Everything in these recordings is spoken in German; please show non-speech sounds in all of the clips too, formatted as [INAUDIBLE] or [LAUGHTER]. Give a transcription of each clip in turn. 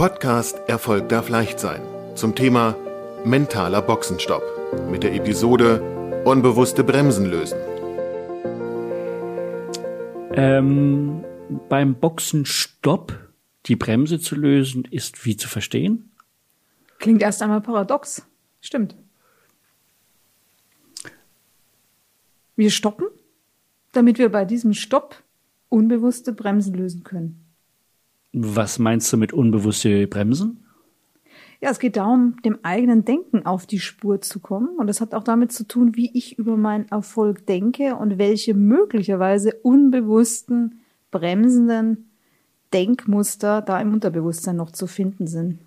Podcast Erfolg darf leicht sein zum Thema mentaler Boxenstopp mit der Episode Unbewusste Bremsen lösen. Ähm, beim Boxenstopp die Bremse zu lösen, ist wie zu verstehen? Klingt erst einmal paradox. Stimmt. Wir stoppen, damit wir bei diesem Stopp unbewusste Bremsen lösen können. Was meinst du mit unbewusste Bremsen? Ja, es geht darum, dem eigenen Denken auf die Spur zu kommen. Und das hat auch damit zu tun, wie ich über meinen Erfolg denke und welche möglicherweise unbewussten, bremsenden Denkmuster da im Unterbewusstsein noch zu finden sind.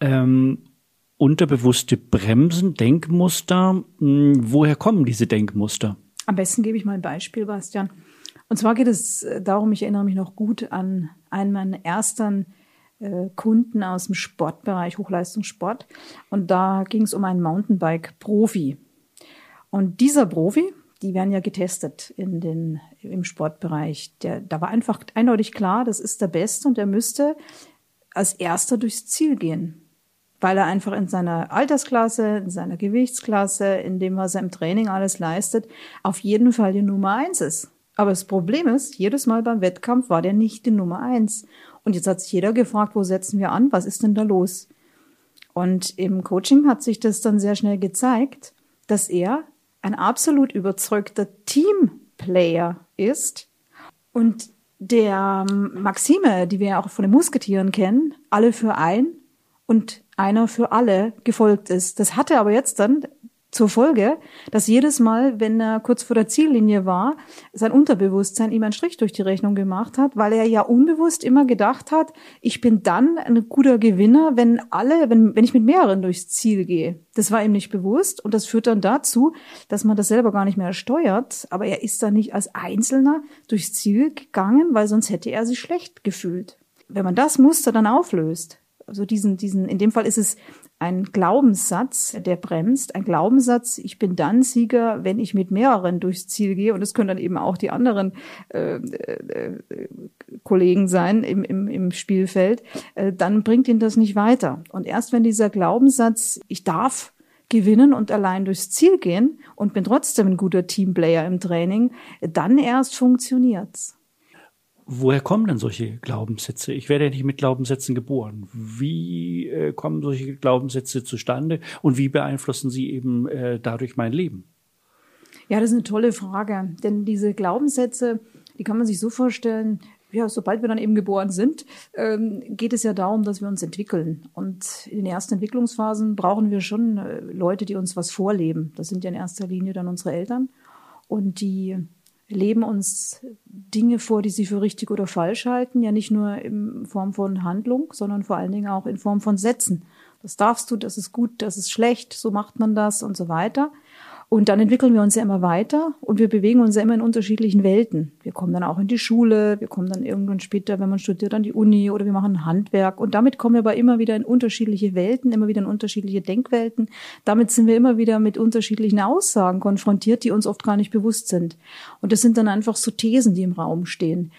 Ähm, unterbewusste Bremsen, Denkmuster. Hm, woher kommen diese Denkmuster? Am besten gebe ich mal ein Beispiel, Bastian. Und zwar geht es äh, darum, ich erinnere mich noch gut an einen meiner ersten äh, Kunden aus dem Sportbereich, Hochleistungssport. Und da ging es um einen Mountainbike-Profi. Und dieser Profi, die werden ja getestet in den, im Sportbereich. Der, da war einfach eindeutig klar, das ist der Beste und der müsste als erster durchs Ziel gehen. Weil er einfach in seiner Altersklasse, in seiner Gewichtsklasse, in dem, was er im Training alles leistet, auf jeden Fall die Nummer eins ist. Aber das Problem ist, jedes Mal beim Wettkampf war der nicht die Nummer eins. Und jetzt hat sich jeder gefragt, wo setzen wir an? Was ist denn da los? Und im Coaching hat sich das dann sehr schnell gezeigt, dass er ein absolut überzeugter Teamplayer ist und der ähm, Maxime, die wir ja auch von den Musketieren kennen, alle für ein und einer für alle gefolgt ist. Das hatte aber jetzt dann zur Folge, dass jedes Mal, wenn er kurz vor der Ziellinie war, sein Unterbewusstsein ihm einen Strich durch die Rechnung gemacht hat, weil er ja unbewusst immer gedacht hat, ich bin dann ein guter Gewinner, wenn alle, wenn, wenn ich mit mehreren durchs Ziel gehe. Das war ihm nicht bewusst und das führt dann dazu, dass man das selber gar nicht mehr steuert, aber er ist dann nicht als Einzelner durchs Ziel gegangen, weil sonst hätte er sich schlecht gefühlt. Wenn man das Muster dann auflöst, also diesen, diesen, in dem Fall ist es ein Glaubenssatz, der bremst, ein Glaubenssatz, ich bin dann Sieger, wenn ich mit mehreren durchs Ziel gehe. Und es können dann eben auch die anderen äh, äh, Kollegen sein im, im, im Spielfeld. Äh, dann bringt ihn das nicht weiter. Und erst wenn dieser Glaubenssatz, ich darf gewinnen und allein durchs Ziel gehen und bin trotzdem ein guter Teamplayer im Training, dann erst funktioniert's. Woher kommen denn solche Glaubenssätze? Ich werde ja nicht mit Glaubenssätzen geboren. Wie äh, kommen solche Glaubenssätze zustande und wie beeinflussen sie eben äh, dadurch mein Leben? Ja, das ist eine tolle Frage. Denn diese Glaubenssätze, die kann man sich so vorstellen, ja, sobald wir dann eben geboren sind, ähm, geht es ja darum, dass wir uns entwickeln. Und in den ersten Entwicklungsphasen brauchen wir schon äh, Leute, die uns was vorleben. Das sind ja in erster Linie dann unsere Eltern. Und die leben uns Dinge vor, die sie für richtig oder falsch halten, ja nicht nur in Form von Handlung, sondern vor allen Dingen auch in Form von Sätzen. Das darfst du, das ist gut, das ist schlecht, so macht man das und so weiter. Und dann entwickeln wir uns ja immer weiter und wir bewegen uns ja immer in unterschiedlichen Welten. Wir kommen dann auch in die Schule, wir kommen dann irgendwann später, wenn man studiert, an die Uni oder wir machen Handwerk. Und damit kommen wir aber immer wieder in unterschiedliche Welten, immer wieder in unterschiedliche Denkwelten. Damit sind wir immer wieder mit unterschiedlichen Aussagen konfrontiert, die uns oft gar nicht bewusst sind. Und das sind dann einfach so Thesen, die im Raum stehen.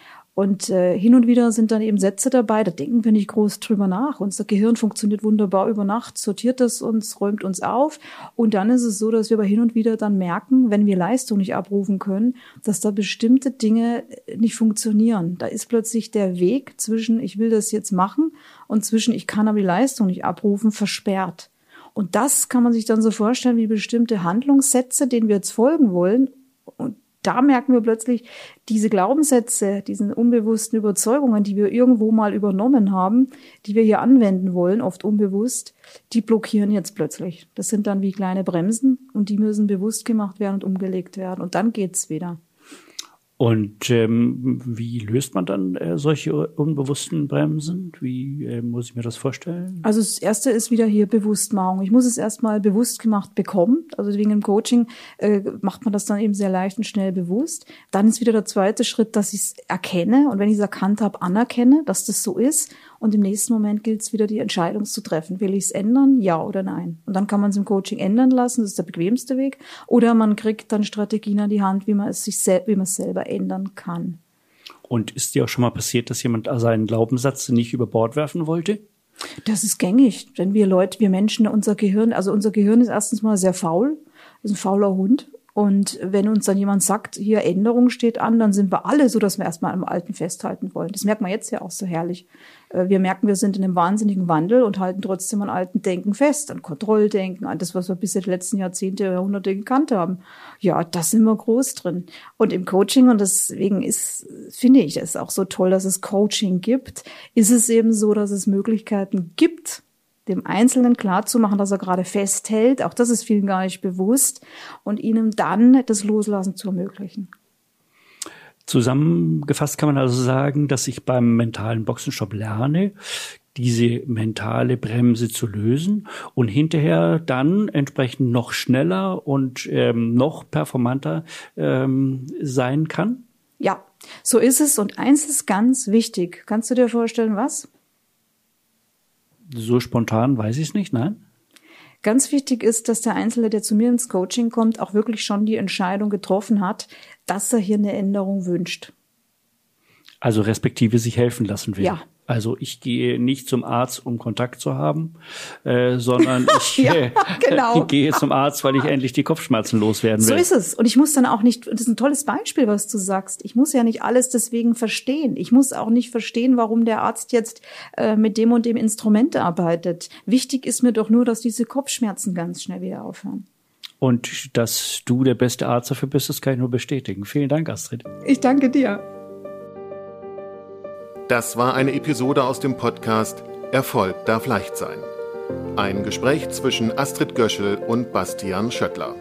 Und äh, hin und wieder sind dann eben Sätze dabei, da denken wir nicht groß drüber nach. Unser Gehirn funktioniert wunderbar über Nacht, sortiert es uns, räumt uns auf. Und dann ist es so, dass wir aber hin und wieder dann merken, wenn wir Leistung nicht abrufen können, dass da bestimmte Dinge nicht funktionieren. Da ist plötzlich der Weg zwischen, ich will das jetzt machen und zwischen, ich kann aber die Leistung nicht abrufen, versperrt. Und das kann man sich dann so vorstellen wie bestimmte Handlungssätze, denen wir jetzt folgen wollen. Da merken wir plötzlich, diese Glaubenssätze, diesen unbewussten Überzeugungen, die wir irgendwo mal übernommen haben, die wir hier anwenden wollen, oft unbewusst, die blockieren jetzt plötzlich. Das sind dann wie kleine Bremsen und die müssen bewusst gemacht werden und umgelegt werden. Und dann geht's wieder. Und ähm, wie löst man dann äh, solche unbewussten Bremsen? Wie äh, muss ich mir das vorstellen? Also das erste ist wieder hier Bewusstmachung. Ich muss es erstmal bewusst gemacht bekommen. Also wegen dem Coaching äh, macht man das dann eben sehr leicht und schnell bewusst. Dann ist wieder der zweite Schritt, dass ich es erkenne und wenn ich es erkannt habe, anerkenne, dass das so ist und im nächsten Moment gilt es wieder, die Entscheidung zu treffen. Will ich es ändern? Ja oder nein? Und dann kann man es im Coaching ändern lassen. Das ist der bequemste Weg. Oder man kriegt dann Strategien an die Hand, wie man es sich wie man es selber ändern kann. Und ist dir auch schon mal passiert, dass jemand seinen Glaubenssatz nicht über Bord werfen wollte? Das ist gängig, wenn wir Leute, wir Menschen, unser Gehirn, also unser Gehirn ist erstens mal sehr faul, ist ein fauler Hund und wenn uns dann jemand sagt, hier Änderung steht an, dann sind wir alle so, dass wir erstmal am Alten festhalten wollen. Das merkt man jetzt ja auch so herrlich. Äh, wir merken, wir sind in einem wahnsinnigen Wandel und halten trotzdem an alten Denken fest, an Kontrolldenken, an das, was wir bis in den letzten Jahrzehnte, Jahrhunderte gekannt haben. Ja, da sind wir groß drin. Und im Coaching, und deswegen ist, finde ich es auch so toll, dass es Coaching gibt, ist es eben so, dass es Möglichkeiten gibt, dem Einzelnen klarzumachen, dass er gerade festhält, auch das ist vielen gar nicht bewusst, und ihnen dann das Loslassen zu ermöglichen. Zusammengefasst kann man also sagen, dass ich beim mentalen Boxenstopp lerne, diese mentale Bremse zu lösen und hinterher dann entsprechend noch schneller und ähm, noch performanter ähm, sein kann? Ja, so ist es. Und eins ist ganz wichtig. Kannst du dir vorstellen, was? So spontan weiß ich es nicht, nein. Ganz wichtig ist, dass der Einzelne, der zu mir ins Coaching kommt, auch wirklich schon die Entscheidung getroffen hat, dass er hier eine Änderung wünscht. Also respektive sich helfen lassen will. Ja, also ich gehe nicht zum Arzt, um Kontakt zu haben, äh, sondern [LAUGHS] ich ja, [LAUGHS] genau. gehe zum Arzt, weil ich endlich die Kopfschmerzen loswerden will. So ist es. Und ich muss dann auch nicht, das ist ein tolles Beispiel, was du sagst. Ich muss ja nicht alles deswegen verstehen. Ich muss auch nicht verstehen, warum der Arzt jetzt äh, mit dem und dem Instrument arbeitet. Wichtig ist mir doch nur, dass diese Kopfschmerzen ganz schnell wieder aufhören. Und dass du der beste Arzt dafür bist, das kann ich nur bestätigen. Vielen Dank, Astrid. Ich danke dir. Das war eine Episode aus dem Podcast Erfolg darf leicht sein. Ein Gespräch zwischen Astrid Göschel und Bastian Schöttler.